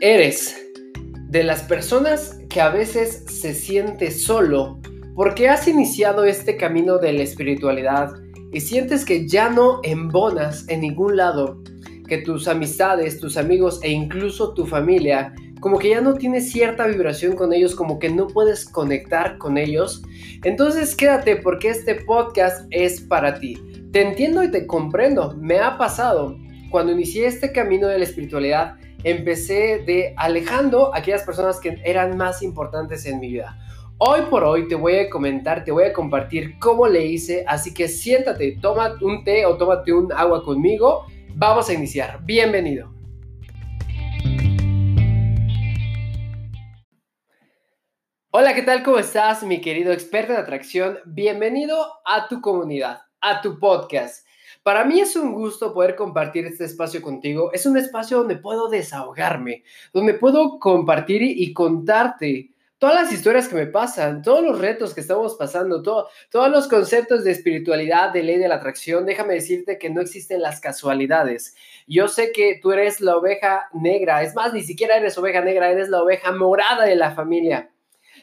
Eres de las personas que a veces se siente solo porque has iniciado este camino de la espiritualidad y sientes que ya no embonas en ningún lado, que tus amistades, tus amigos e incluso tu familia, como que ya no tienes cierta vibración con ellos, como que no puedes conectar con ellos. Entonces quédate porque este podcast es para ti. Te entiendo y te comprendo, me ha pasado. Cuando inicié este camino de la espiritualidad, empecé de alejando a aquellas personas que eran más importantes en mi vida. Hoy por hoy te voy a comentar, te voy a compartir cómo le hice, así que siéntate, toma un té o tómate un agua conmigo. Vamos a iniciar. Bienvenido. Hola, ¿qué tal? ¿Cómo estás, mi querido experto en atracción? Bienvenido a tu comunidad, a tu podcast. Para mí es un gusto poder compartir este espacio contigo. Es un espacio donde puedo desahogarme, donde puedo compartir y contarte todas las historias que me pasan, todos los retos que estamos pasando, todos los conceptos de espiritualidad, de ley de la atracción. Déjame decirte que no existen las casualidades. Yo sé que tú eres la oveja negra, es más, ni siquiera eres oveja negra, eres la oveja morada de la familia.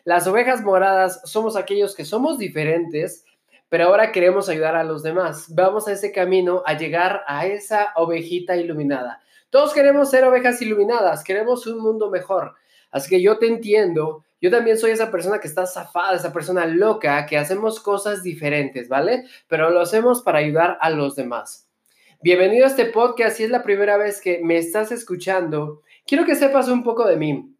Las ovejas moradas somos aquellos que somos diferentes, pero ahora queremos ayudar a los demás. Vamos a ese camino a llegar a esa ovejita iluminada. Todos queremos ser ovejas iluminadas, queremos un mundo mejor. Así que yo te entiendo, yo también soy esa persona que está zafada, esa persona loca, que hacemos cosas diferentes, ¿vale? Pero lo hacemos para ayudar a los demás. Bienvenido a este podcast, si es la primera vez que me estás escuchando, quiero que sepas un poco de mí.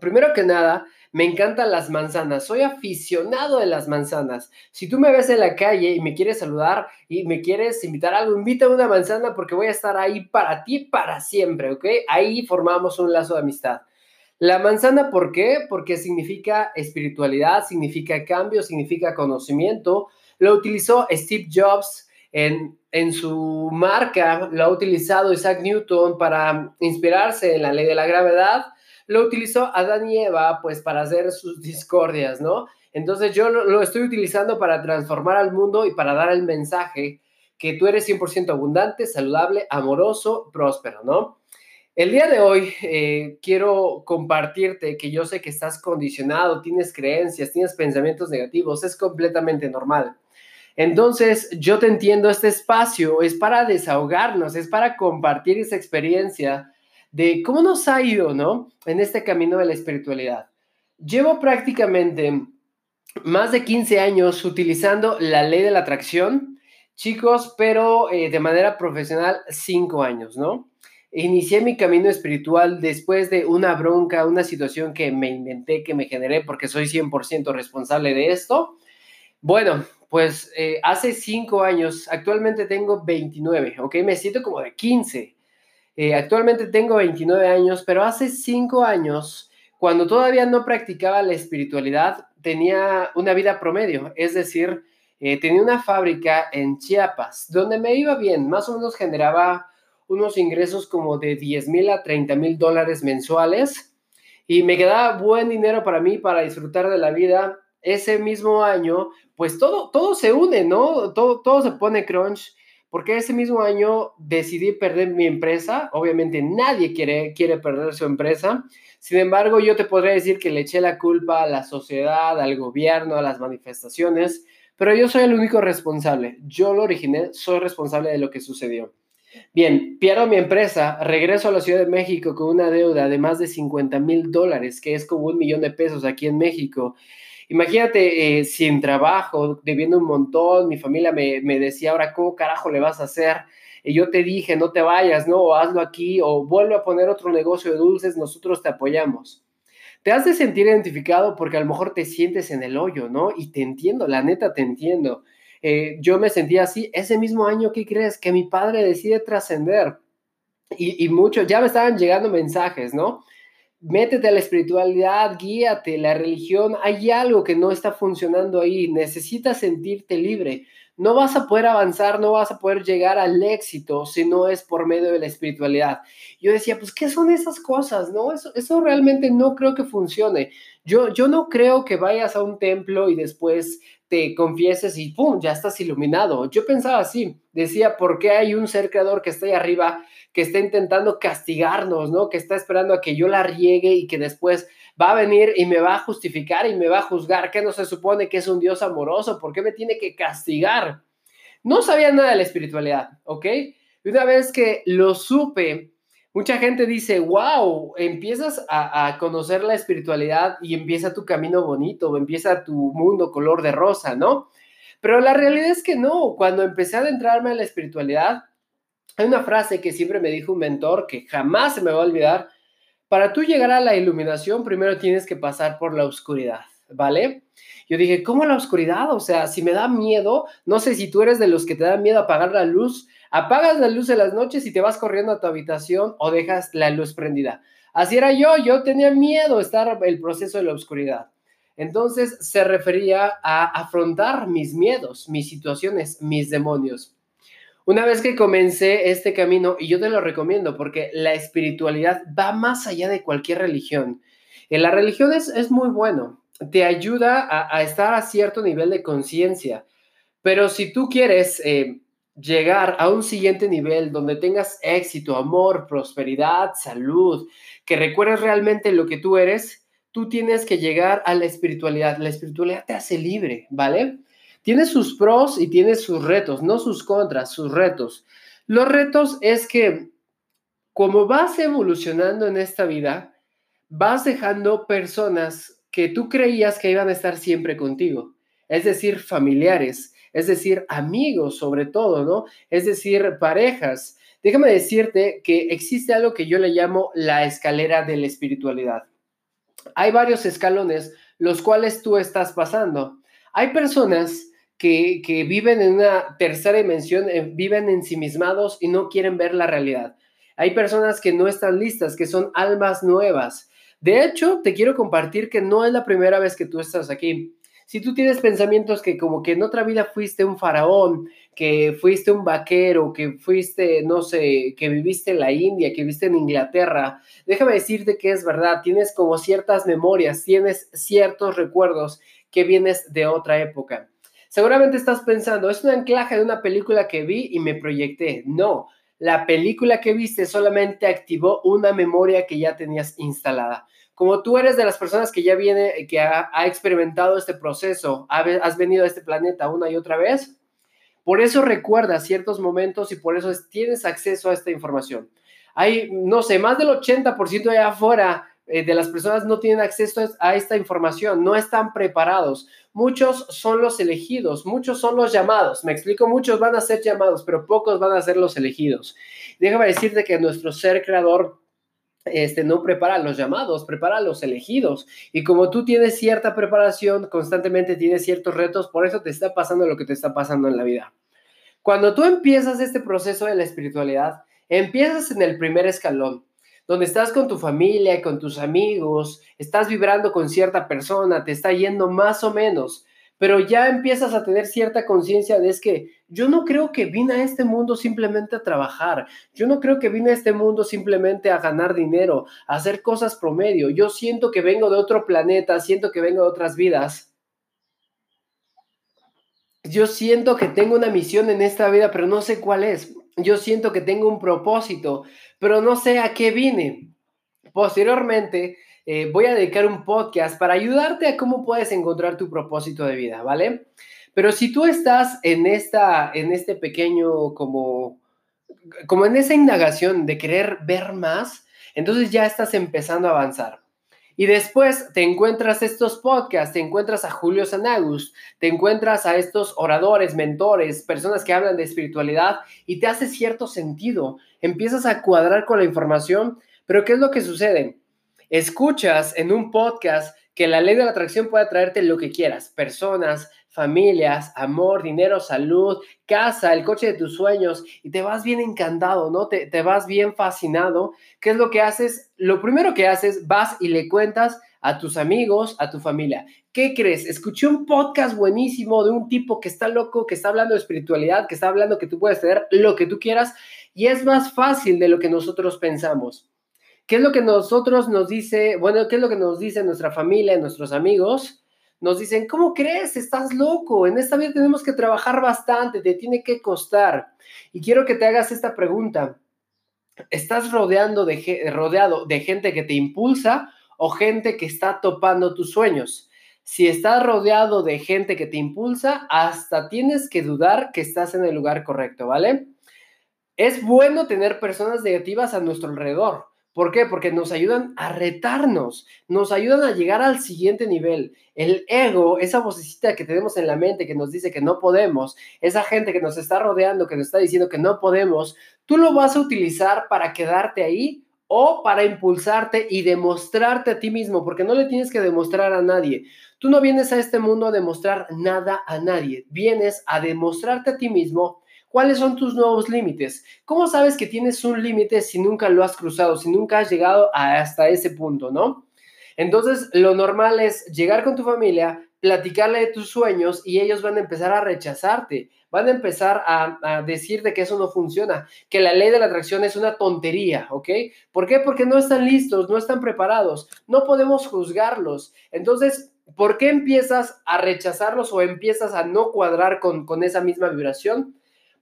Primero que nada, me encantan las manzanas, soy aficionado de las manzanas. Si tú me ves en la calle y me quieres saludar y me quieres invitar algo, invítame una manzana porque voy a estar ahí para ti para siempre, ¿ok? Ahí formamos un lazo de amistad. La manzana, ¿por qué? Porque significa espiritualidad, significa cambio, significa conocimiento. Lo utilizó Steve Jobs en, su marca, lo ha utilizado Isaac Newton para inspirarse en la ley de la gravedad lo utilizó Adán y Eva pues para hacer sus discordias, ¿no? Entonces yo lo, estoy utilizando para transformar al mundo y para dar el mensaje que tú eres 100% abundante, saludable, amoroso, próspero, ¿no? El día de hoy eh, quiero compartirte que yo sé que estás condicionado, tienes creencias, tienes pensamientos negativos, es completamente normal. Entonces, yo te entiendo, este espacio es para desahogarnos, es para compartir esa experiencia de cómo nos ha ido, ¿no? En este camino de la espiritualidad. Llevo prácticamente más de 15 años utilizando la ley de la atracción, chicos, pero eh, de manera profesional 5 años, ¿no? Inicié mi camino espiritual después de una bronca, una situación que me inventé, que me generé, porque soy 100% responsable de esto. Bueno, pues eh, hace 5 años, actualmente tengo 29, ¿ok? Me siento como de 15. Eh, actualmente tengo 29 años, pero hace 5 años, cuando todavía no practicaba la espiritualidad, tenía una vida promedio, es decir, eh, tenía una fábrica en Chiapas, donde me iba bien, más o menos generaba unos ingresos como de 10 mil a 30 mil dólares mensuales y me quedaba buen dinero para mí, para disfrutar de la vida. Ese mismo año, pues todo, todo se une, ¿no? Todo, todo se pone crunch porque ese mismo año decidí perder mi empresa. Obviamente nadie quiere, quiere perder su empresa. Sin embargo, yo te podría decir que le eché la culpa a la sociedad, al gobierno, a las manifestaciones, pero yo soy el único responsable. Yo lo originé, soy responsable de lo que sucedió. Bien, pierdo mi empresa, regreso a la Ciudad de México con una deuda de más de 50 mil dólares, que es como un millón de pesos aquí en México. Imagínate eh, sin trabajo, debiendo un montón, mi familia me, me, decía, ahora, ¿cómo carajo le vas a hacer? Y yo te dije, no te vayas, ¿no? O hazlo aquí, o vuelve a poner otro negocio de dulces, nosotros te apoyamos. Te has de sentir identificado porque a lo mejor te sientes en el hoyo, ¿no? Y te entiendo, la neta te entiendo. Eh, yo me sentía así, ese mismo año, ¿qué crees? Que mi padre decide trascender. Y, y mucho, ya me estaban llegando mensajes, ¿no? Métete a la espiritualidad, guíate, la religión, hay algo que no está funcionando ahí, necesitas sentirte libre. No vas a poder avanzar, no vas a poder llegar al éxito si no es por medio de la espiritualidad. Yo decía, pues, ¿qué son esas cosas? No, eso, realmente no creo que funcione. Yo, yo no creo que vayas a un templo y después te confieses y ¡pum! ya estás iluminado. Yo pensaba así, decía, ¿por qué hay un ser creador que está ahí arriba que está intentando castigarnos, ¿no? Que está esperando a que yo la riegue y que después va a venir y me va a justificar y me va a juzgar, que no se supone que es un Dios amoroso, ¿por qué me tiene que castigar? No sabía nada de la espiritualidad, ¿ok? Y una vez que lo supe, mucha gente dice, wow, empiezas a, conocer la espiritualidad y empieza tu camino bonito, empieza tu mundo color de rosa, ¿no? Pero la realidad es que no, cuando empecé a adentrarme en la espiritualidad, hay una frase que siempre me dijo un mentor que jamás se me va a olvidar. Para tú llegar a la iluminación, primero tienes que pasar por la oscuridad, ¿vale? Yo dije, ¿cómo la oscuridad? O sea, si me da miedo, no sé si tú eres de los que te da miedo apagar la luz, apagas la luz en las noches y te vas corriendo a tu habitación o dejas la luz prendida. Así era yo, yo tenía miedo estar el proceso de la oscuridad. Entonces se refería a afrontar mis miedos, mis situaciones, mis demonios. Una vez que comencé este camino, y yo te lo recomiendo porque la espiritualidad va más allá de cualquier religión. En la religión es, es muy bueno, te ayuda a, estar a cierto nivel de conciencia, pero si tú quieres eh, llegar a un siguiente nivel donde tengas éxito, amor, prosperidad, salud, que recuerdes realmente lo que tú eres, tú tienes que llegar a la espiritualidad. La espiritualidad te hace libre, ¿vale? Tiene sus pros y tiene sus retos, no sus contras, sus retos. Los retos es que como vas evolucionando en esta vida, vas dejando personas que tú creías que iban a estar siempre contigo, es decir, familiares, es decir, amigos sobre todo, ¿no? Es decir, parejas. Déjame decirte que existe algo que yo le llamo la escalera de la espiritualidad. Hay varios escalones los cuales tú estás pasando. Hay personas que, viven en una tercera dimensión, eh, viven ensimismados y no quieren ver la realidad. Hay personas que no están listas, que son almas nuevas. De hecho, te quiero compartir que no es la primera vez que tú estás aquí. Si tú tienes pensamientos que como que en otra vida fuiste un faraón, que fuiste un vaquero, que fuiste, no sé, que viviste en la India, que viviste en Inglaterra, déjame decirte que es verdad, tienes como ciertas memorias, tienes ciertos recuerdos que vienes de otra época. Seguramente estás pensando, es un anclaje de una película que vi y me proyecté. No, la película que viste solamente activó una memoria que ya tenías instalada. Como tú eres de las personas que ya viene, que ha, experimentado este proceso, has venido a este planeta una y otra vez, por eso recuerdas ciertos momentos y por eso tienes acceso a esta información. Hay, no sé, más del 80% allá afuera eh, de las personas no tienen acceso a esta información, no están preparados. Muchos son los elegidos, muchos son los llamados. Me explico, muchos van a ser llamados, pero pocos van a ser los elegidos. Déjame decirte que nuestro ser creador este, no prepara los llamados, prepara los elegidos. Y como tú tienes cierta preparación, constantemente tienes ciertos retos, por eso te está pasando lo que te está pasando en la vida. Cuando tú empiezas este proceso de la espiritualidad, empiezas en el primer escalón donde estás con tu familia, con tus amigos, estás vibrando con cierta persona, te está yendo más o menos, pero ya empiezas a tener cierta conciencia de es que yo no creo que vine a este mundo simplemente a trabajar, yo no creo que vine a este mundo simplemente a ganar dinero, a hacer cosas promedio, yo siento que vengo de otro planeta, siento que vengo de otras vidas. Yo siento que tengo una misión en esta vida, pero no sé cuál es yo siento que tengo un propósito, pero no sé a qué vine. Posteriormente, eh, voy a dedicar un podcast para ayudarte a cómo puedes encontrar tu propósito de vida, ¿vale? Pero si tú estás en, esta, en este pequeño, como, como en esa indagación de querer ver más, entonces ya estás empezando a avanzar. Y después te encuentras estos podcasts, te encuentras a Julio Sanagus, te encuentras a estos oradores, mentores, personas que hablan de espiritualidad y te hace cierto sentido. Empiezas a cuadrar con la información, pero ¿qué es lo que sucede? Escuchas en un podcast que la ley de la atracción puede traerte lo que quieras, personas, familias, amor, dinero, salud, casa, el coche de tus sueños y te vas bien encantado, ¿no? Te, te, vas bien fascinado. ¿Qué es lo que haces? Lo primero que haces, vas y le cuentas a tus amigos, a tu familia. ¿Qué crees? Escuché un podcast buenísimo de un tipo que está loco, que está hablando de espiritualidad, que está hablando que tú puedes tener lo que tú quieras y es más fácil de lo que nosotros pensamos. ¿Qué es lo que nosotros nos dice, bueno, qué es lo que nos dice nuestra familia, nuestros amigos? Nos dicen, ¿cómo crees? Estás loco. En esta vida tenemos que trabajar bastante, te tiene que costar. Y quiero que te hagas esta pregunta. ¿Estás rodeando de, rodeado de gente que te impulsa o gente que está topando tus sueños? Si estás rodeado de gente que te impulsa, hasta tienes que dudar que estás en el lugar correcto, ¿vale? Es bueno tener personas negativas a nuestro alrededor. ¿Por qué? Porque nos ayudan a retarnos, nos ayudan a llegar al siguiente nivel. El ego, esa vocecita que tenemos en la mente que nos dice que no podemos, esa gente que nos está rodeando, que nos está diciendo que no podemos, tú lo vas a utilizar para quedarte ahí o para impulsarte y demostrarte a ti mismo, porque no le tienes que demostrar a nadie. Tú no vienes a este mundo a demostrar nada a nadie, vienes a demostrarte a ti mismo cuáles son tus nuevos límites. ¿Cómo sabes que tienes un límite si nunca lo has cruzado, si nunca has llegado hasta ese punto, no? Entonces, lo normal es llegar con tu familia, platicarle de tus sueños y ellos van a empezar a rechazarte, van a empezar a, a, decirte que eso no funciona, que la ley de la atracción es una tontería, ¿ok? ¿Por qué? Porque no están listos, no están preparados, no podemos juzgarlos. Entonces, ¿por qué empiezas a rechazarlos o empiezas a no cuadrar con, con esa misma vibración?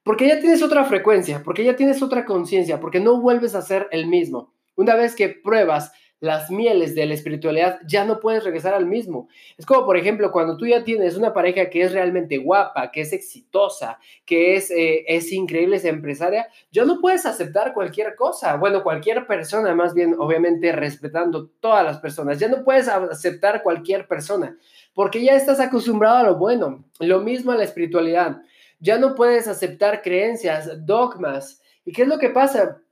Porque ya tienes otra frecuencia, porque ya tienes otra conciencia, porque no vuelves a ser el mismo. Una vez que pruebas las mieles de la espiritualidad, ya no puedes regresar al mismo. Es como, por ejemplo, cuando tú ya tienes una pareja que es realmente guapa, que es exitosa, que es, eh, es increíble, es empresaria, ya no puedes aceptar cualquier cosa. Bueno, cualquier persona, más bien, obviamente, respetando todas las personas. Ya no puedes aceptar cualquier persona, porque ya estás acostumbrado a lo bueno. Lo mismo a la espiritualidad. Ya no puedes aceptar creencias, dogmas. ¿Y qué es lo que pasa?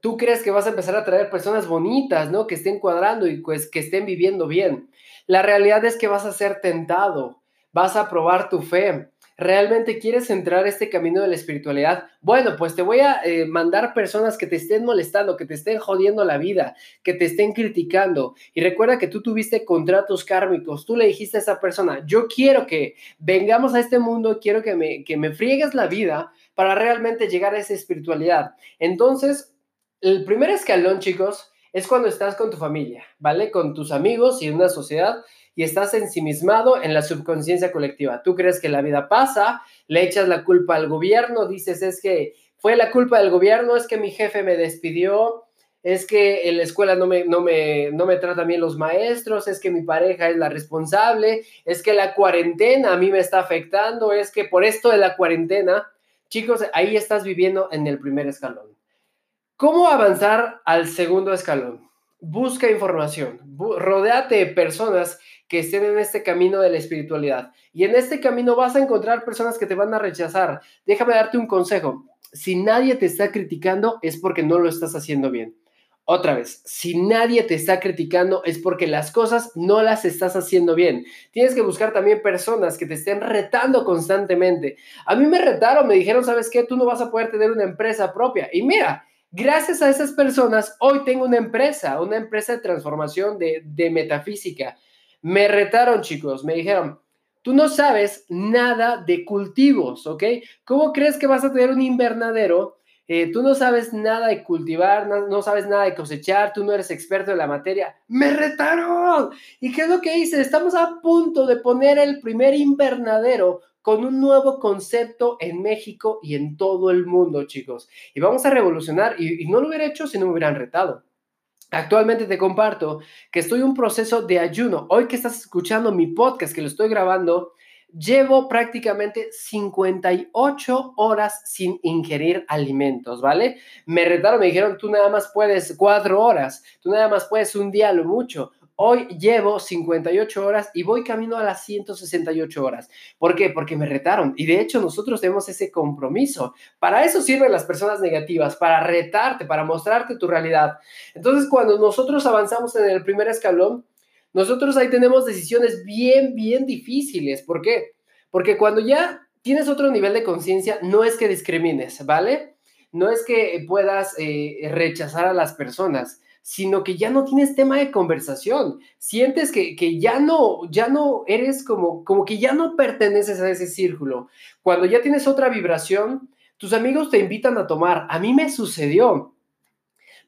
tú crees que vas a empezar a traer personas bonitas, ¿no? Que estén cuadrando y pues que estén viviendo bien. La realidad es que vas a ser tentado, vas a probar tu fe. ¿Realmente quieres entrar este camino de la espiritualidad? Bueno, pues te voy a eh, mandar personas que te estén molestando, que te estén jodiendo la vida, que te estén criticando. Y recuerda que tú tuviste contratos kármicos. Tú le dijiste a esa persona, yo quiero que vengamos a este mundo, quiero que me, que me friegues la vida para realmente llegar a esa espiritualidad. Entonces, el primer escalón, chicos, es cuando estás con tu familia, ¿vale? Con tus amigos y una sociedad y estás ensimismado en la subconsciencia colectiva. Tú crees que la vida pasa, le echas la culpa al gobierno, dices, es que fue la culpa del gobierno, es que mi jefe me despidió, es que en la escuela no me, no me, no me tratan bien los maestros, es que mi pareja es la responsable, es que la cuarentena a mí me está afectando, es que por esto de la cuarentena, chicos, ahí estás viviendo en el primer escalón. ¿Cómo avanzar al segundo escalón? Busca información, rodéate de personas que estén en este camino de la espiritualidad. Y en este camino vas a encontrar personas que te van a rechazar. Déjame darte un consejo. Si nadie te está criticando es porque no lo estás haciendo bien. Otra vez, si nadie te está criticando es porque las cosas no las estás haciendo bien. Tienes que buscar también personas que te estén retando constantemente. A mí me retaron, me dijeron, ¿sabes qué? Tú no vas a poder tener una empresa propia. Y mira, Gracias a esas personas, hoy tengo una empresa, una empresa de transformación de, metafísica. Me retaron, chicos, me dijeron, tú no sabes nada de cultivos, ¿ok? ¿Cómo crees que vas a tener un invernadero? Eh, tú no sabes nada de cultivar, no, no, sabes nada de cosechar, tú no eres experto en la materia. ¡Me retaron! ¿Y qué es lo que hice? Estamos a punto de poner el primer invernadero con un nuevo concepto en México y en todo el mundo, chicos. Y vamos a revolucionar, y, no lo hubiera hecho si no me hubieran retado. Actualmente te comparto que estoy en un proceso de ayuno. Hoy que estás escuchando mi podcast, que lo estoy grabando, llevo prácticamente 58 horas sin ingerir alimentos, ¿vale? Me retaron, me dijeron, tú nada más puedes cuatro horas, tú nada más puedes un día lo mucho. Hoy llevo 58 horas y voy camino a las 168 horas. ¿Por qué? Porque me retaron. Y de hecho nosotros tenemos ese compromiso. Para eso sirven las personas negativas, para retarte, para mostrarte tu realidad. Entonces cuando nosotros avanzamos en el primer escalón, nosotros ahí tenemos decisiones bien, bien difíciles. ¿Por qué? Porque cuando ya tienes otro nivel de conciencia, no es que discrimines, ¿vale? No es que puedas eh, rechazar a las personas sino que ya no tienes tema de conversación. Sientes que, ya no, ya no eres como, como que ya no perteneces a ese círculo. Cuando ya tienes otra vibración, tus amigos te invitan a tomar. A mí me sucedió.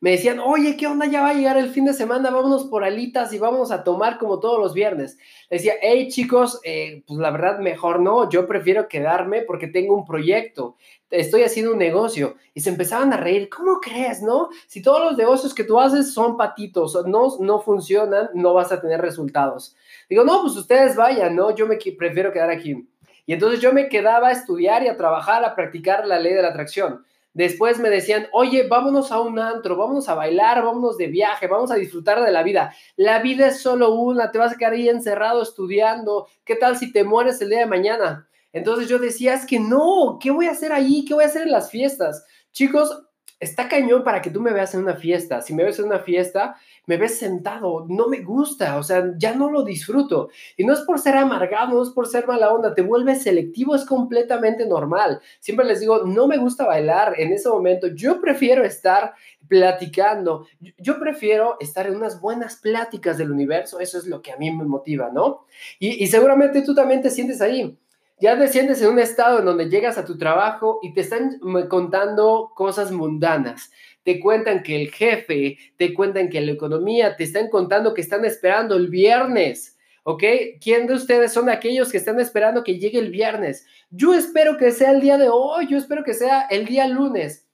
Me decían, oye, ¿qué onda? Ya va a llegar el fin de semana, vámonos por alitas y vamos a tomar como todos los viernes. Decía, hey chicos, eh, pues la verdad mejor no, yo prefiero quedarme porque tengo un proyecto, estoy haciendo un negocio. Y se empezaban a reír, ¿cómo crees, no? Si todos los negocios que tú haces son patitos, no, no funcionan, no vas a tener resultados. Digo, no, pues ustedes vayan, ¿no? Yo me prefiero quedar aquí. Y entonces yo me quedaba a estudiar y a trabajar, a practicar la ley de la atracción. Después me decían, oye, vámonos a un antro, vámonos a bailar, vámonos de viaje, vamos a disfrutar de la vida. La vida es solo una, te vas a quedar ahí encerrado estudiando. ¿Qué tal si te mueres el día de mañana? Entonces yo decía, es que no, ¿qué voy a hacer ahí? ¿Qué voy a hacer en las fiestas? Chicos, está cañón para que tú me veas en una fiesta. Si me ves en una fiesta, me ves sentado, no me gusta, o sea, ya no lo disfruto. Y no es por ser amargado, no es por ser mala onda, te vuelves selectivo, es completamente normal. Siempre les digo, no me gusta bailar en ese momento, yo prefiero estar platicando, yo prefiero estar en unas buenas pláticas del universo, eso es lo que a mí me motiva, ¿no? Y, y seguramente tú también te sientes ahí ya desciendes en un estado en donde llegas a tu trabajo y te están contando cosas mundanas. Te cuentan que el jefe, te cuentan que la economía, te están contando que están esperando el viernes. ¿Ok? ¿Quién de ustedes son aquellos que están esperando que llegue el viernes? Yo espero que sea el día de hoy, yo espero que sea el día lunes.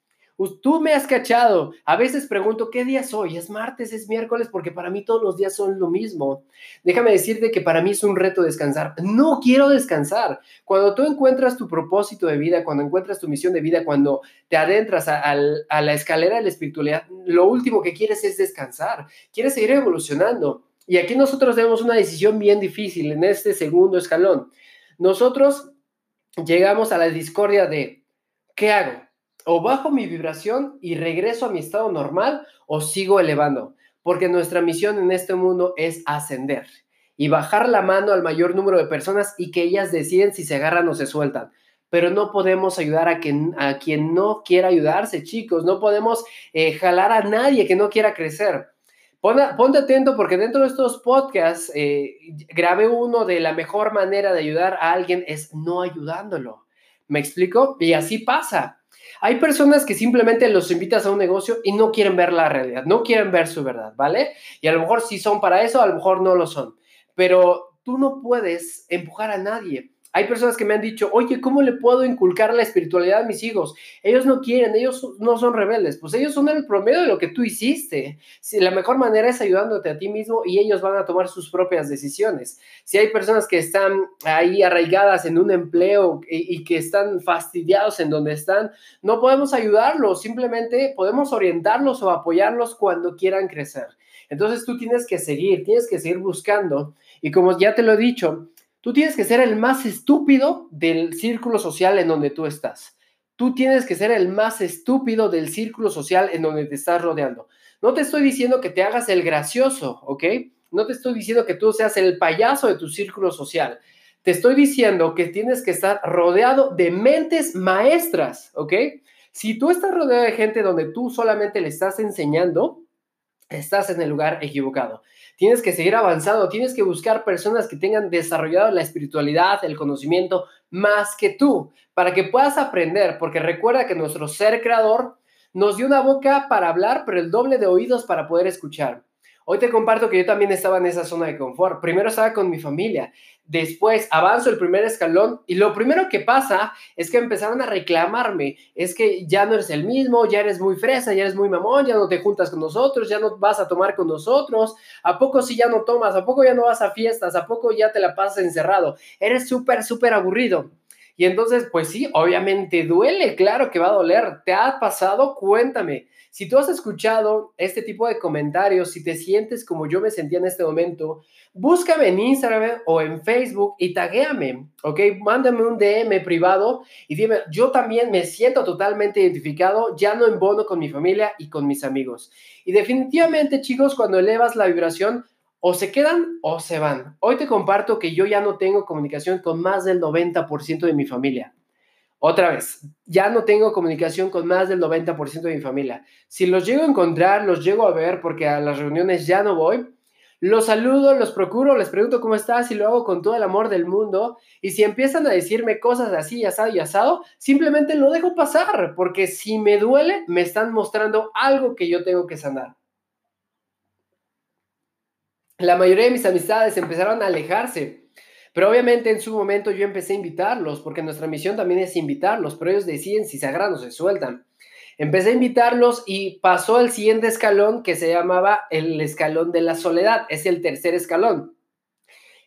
Tú me has cachado. A veces pregunto, ¿qué día es hoy? ¿Es martes? ¿Es miércoles? Porque para mí todos los días son lo mismo. Déjame decirte que para mí es un reto descansar. No quiero descansar. Cuando tú encuentras tu propósito de vida, cuando encuentras tu misión de vida, cuando te adentras a, la escalera de la espiritualidad, lo último que quieres es descansar. Quieres seguir evolucionando. Y aquí nosotros tenemos una decisión bien difícil en este segundo escalón. Nosotros llegamos a la discordia de, ¿qué hago? O bajo mi vibración y regreso a mi estado normal o sigo elevando, porque nuestra misión en este mundo es ascender y bajar la mano al mayor número de personas y que ellas deciden si se agarran o se sueltan. Pero no podemos ayudar a quien, a quien no quiera ayudarse, chicos. No podemos eh, jalar a nadie que no quiera crecer. ponte atento porque dentro de estos podcasts eh, grabé uno de la mejor manera de ayudar a alguien es no ayudándolo. ¿Me explico? Y así pasa. Hay personas que simplemente los invitas a un negocio y no quieren ver la realidad, no quieren ver su verdad, ¿vale? Y a lo mejor sí son para eso, a lo mejor no lo son. Pero tú no puedes empujar a nadie. Hay personas que me han dicho, oye, ¿cómo le puedo inculcar la espiritualidad a mis hijos? Ellos no quieren, ellos no son rebeldes, pues ellos son el promedio de lo que tú hiciste. Si la mejor manera es ayudándote a ti mismo y ellos van a tomar sus propias decisiones. Si hay personas que están ahí arraigadas en un empleo y, y que están fastidiados en donde están, no podemos ayudarlos, simplemente podemos orientarlos o apoyarlos cuando quieran crecer. Entonces tú tienes que seguir, tienes que seguir buscando. Y como ya te lo he dicho, Tú tienes que ser el más estúpido del círculo social en donde tú estás. Tú tienes que ser el más estúpido del círculo social en donde te estás rodeando. No te estoy diciendo que te hagas el gracioso, ¿ok? No te estoy diciendo que tú seas el payaso de tu círculo social. Te estoy diciendo que tienes que estar rodeado de mentes maestras, ¿ok? Si tú estás rodeado de gente donde tú solamente le estás enseñando, estás en el lugar equivocado. Tienes que seguir avanzando, tienes que buscar personas que tengan desarrollado la espiritualidad, el conocimiento más que tú, para que puedas aprender, porque recuerda que nuestro ser creador nos dio una boca para hablar, pero el doble de oídos para poder escuchar. Hoy te comparto que yo también estaba en esa zona de confort. Primero estaba con mi familia, después avanzo el primer escalón y lo primero que pasa es que empezaron a reclamarme, es que ya no eres el mismo, ya eres muy fresa, ya eres muy mamón, ya no te juntas con nosotros, ya no vas a tomar con nosotros, ¿a poco si ya no tomas? ¿A poco ya no vas a fiestas? ¿A poco ya te la pasas encerrado? Eres súper, súper aburrido. Y entonces, pues sí, obviamente duele, claro que va a doler. ¿Te ha pasado? Cuéntame. Si tú has escuchado este tipo de comentarios, si te sientes como yo me sentía en este momento, búscame en Instagram o en Facebook y taguéame, ¿ok? Mándame un DM privado y dime, yo también me siento totalmente identificado, ya no embono con mi familia y con mis amigos. Y definitivamente, chicos, cuando elevas la vibración, o se quedan o se van. Hoy te comparto que yo ya no tengo comunicación con más del 90% de mi familia. Otra vez, ya no tengo comunicación con más del 90% de mi familia. Si los llego a encontrar, los llego a ver porque a las reuniones ya no voy, Los saludo, los procuro, les pregunto cómo estás y lo hago con todo el amor del mundo. Y si empiezan a decirme cosas así, asado y asado, simplemente lo dejo pasar, porque si me duele, me están mostrando algo que yo tengo que sanar. La mayoría de mis amistades empezaron a alejarse, pero obviamente en su momento yo empecé a invitarlos, porque nuestra misión también es invitarlos, pero ellos deciden si se agarran o se sueltan. Empecé a invitarlos y pasó al siguiente escalón que se llamaba el escalón de la soledad. Es el tercer escalón.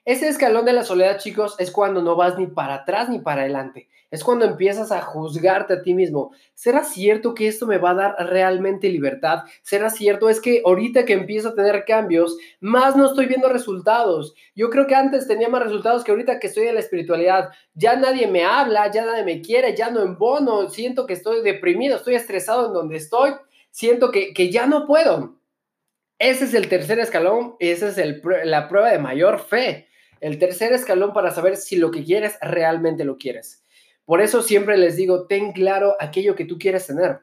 Ese escalón de la soledad, chicos, es cuando no vas ni para atrás ni para adelante. Es cuando empiezas a juzgarte a ti mismo. ¿Será cierto que esto me va a dar realmente libertad? ¿Será cierto? Es que ahorita que empiezo a tener cambios, más no estoy viendo resultados. Yo creo que antes tenía más resultados que ahorita que estoy en la espiritualidad. Ya nadie me habla, ya nadie me quiere, ya no embono. Siento que estoy deprimido, estoy estresado en donde estoy. Siento que, que ya no puedo. Ese es el tercer escalón, esa es el, la prueba de mayor fe el tercer escalón para saber si lo que quieres realmente lo quieres. Por eso siempre les digo, ten claro aquello que tú quieres tener.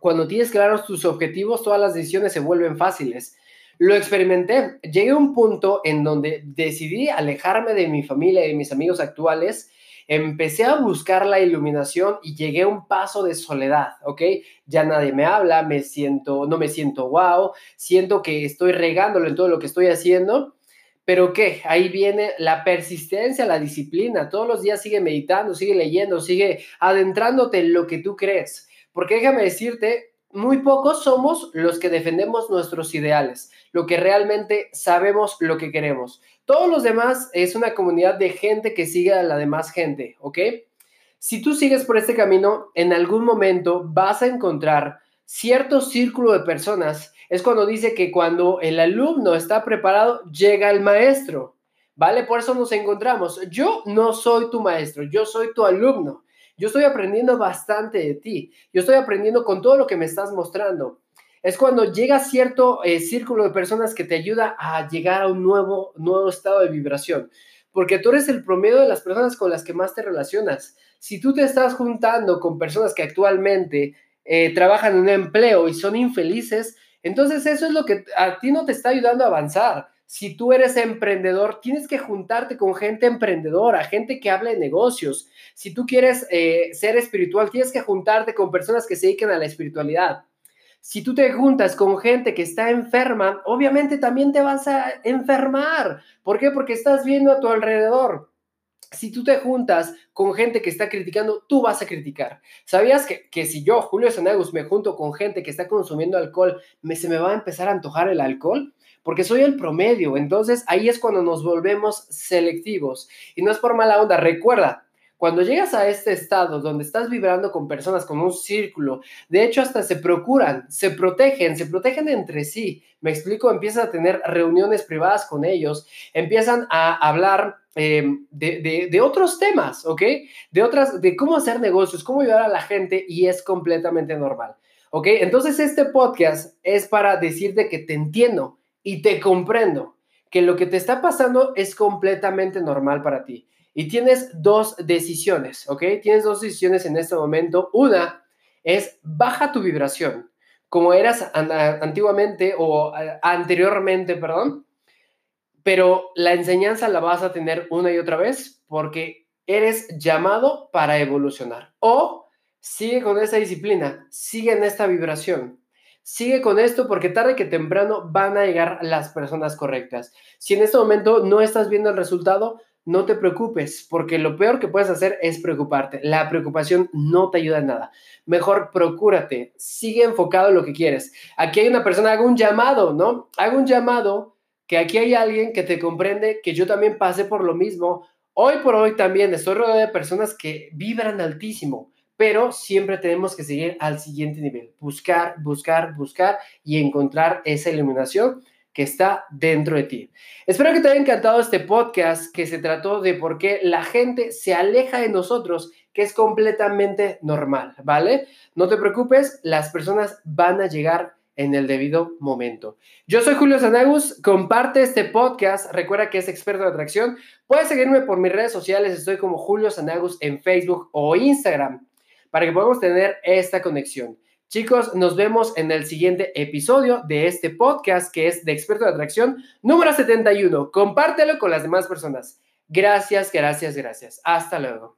Cuando tienes claros tus objetivos, todas las decisiones se vuelven fáciles. Lo experimenté. Llegué a un punto en donde decidí alejarme de mi familia y de mis amigos actuales. Empecé a buscar la iluminación y llegué a un paso de soledad, ¿ok? Ya nadie me habla, me siento, no me siento wow, siento que estoy regándolo en todo lo que estoy haciendo pero ¿qué? Ahí viene la persistencia, la disciplina. Todos los días sigue meditando, sigue leyendo, sigue adentrándote en lo que tú crees. Porque déjame decirte, muy pocos somos los que defendemos nuestros ideales, lo que realmente sabemos lo que queremos. Todos los demás es una comunidad de gente que sigue a la demás gente, ¿ok? Si tú sigues por este camino, en algún momento vas a encontrar cierto círculo de personas es cuando dice que cuando el alumno está preparado, llega el maestro. ¿Vale? Por eso nos encontramos. Yo no soy tu maestro, yo soy tu alumno. Yo estoy aprendiendo bastante de ti. Yo estoy aprendiendo con todo lo que me estás mostrando. Es cuando llega cierto eh, círculo de personas que te ayuda a llegar a un nuevo, nuevo estado de vibración. Porque tú eres el promedio de las personas con las que más te relacionas. Si tú te estás juntando con personas que actualmente eh, trabajan en un empleo y son infelices, entonces eso es lo que a ti no te está ayudando a avanzar. Si tú eres emprendedor, tienes que juntarte con gente emprendedora, gente que hable de negocios. Si tú quieres eh, ser espiritual, tienes que juntarte con personas que se dediquen a la espiritualidad. Si tú te juntas con gente que está enferma, obviamente también te vas a enfermar. ¿Por qué? Porque estás viendo a tu alrededor si tú te juntas con gente que está criticando, tú vas a criticar. ¿Sabías que, si yo, Julio Sanagus, me junto con gente que está consumiendo alcohol, me, se me va a empezar a antojar el alcohol? Porque soy el promedio. Entonces ahí es cuando nos volvemos selectivos. Y no es por mala onda. Recuerda, cuando llegas a este estado donde estás vibrando con personas con un círculo, de hecho hasta se procuran, se protegen, se protegen entre sí. Me explico, empiezas a tener reuniones privadas con ellos, empiezan a hablar em, de, de, otros temas, ¿ok? De otras, de cómo hacer negocios, cómo ayudar a la gente y es completamente normal, ¿ok? Entonces este podcast es para decirte que te entiendo y te comprendo, que lo que te está pasando es completamente normal para ti y tienes dos decisiones, ¿ok? Tienes dos decisiones en este momento. Una es baja tu vibración, como eras antiguamente o anteriormente, perdón, pero la enseñanza la vas a tener una y otra vez porque eres llamado para evolucionar. O sigue con esa disciplina, sigue en esta vibración. Sigue con esto porque tarde que temprano van a llegar las personas correctas. Si en este momento no estás viendo el resultado, no te preocupes, porque lo peor que puedes hacer es preocuparte. La preocupación no te ayuda en nada. Mejor procúrate, sigue enfocado en lo que quieres. Aquí hay una persona, haga un llamado, ¿no? Haga un llamado que aquí hay alguien que te comprende, que yo también pasé por lo mismo. Hoy por hoy también estoy rodeado de personas que vibran altísimo, pero siempre tenemos que seguir al siguiente nivel, buscar, buscar, buscar y encontrar esa iluminación que está dentro de ti. Espero que te haya encantado este podcast que se trató de por qué la gente se aleja de nosotros, que es completamente normal, ¿vale? No te preocupes, las personas van a llegar en el debido momento. Yo soy Julio Sanagus, comparte este podcast, recuerda que es experto de atracción, puedes seguirme por mis redes sociales, estoy como Julio Sanagus en Facebook o Instagram, para que podamos tener esta conexión. Chicos, nos vemos en el siguiente episodio de este podcast que es de experto de atracción número 71. Compártelo con las demás personas. Gracias, gracias, gracias. Hasta luego.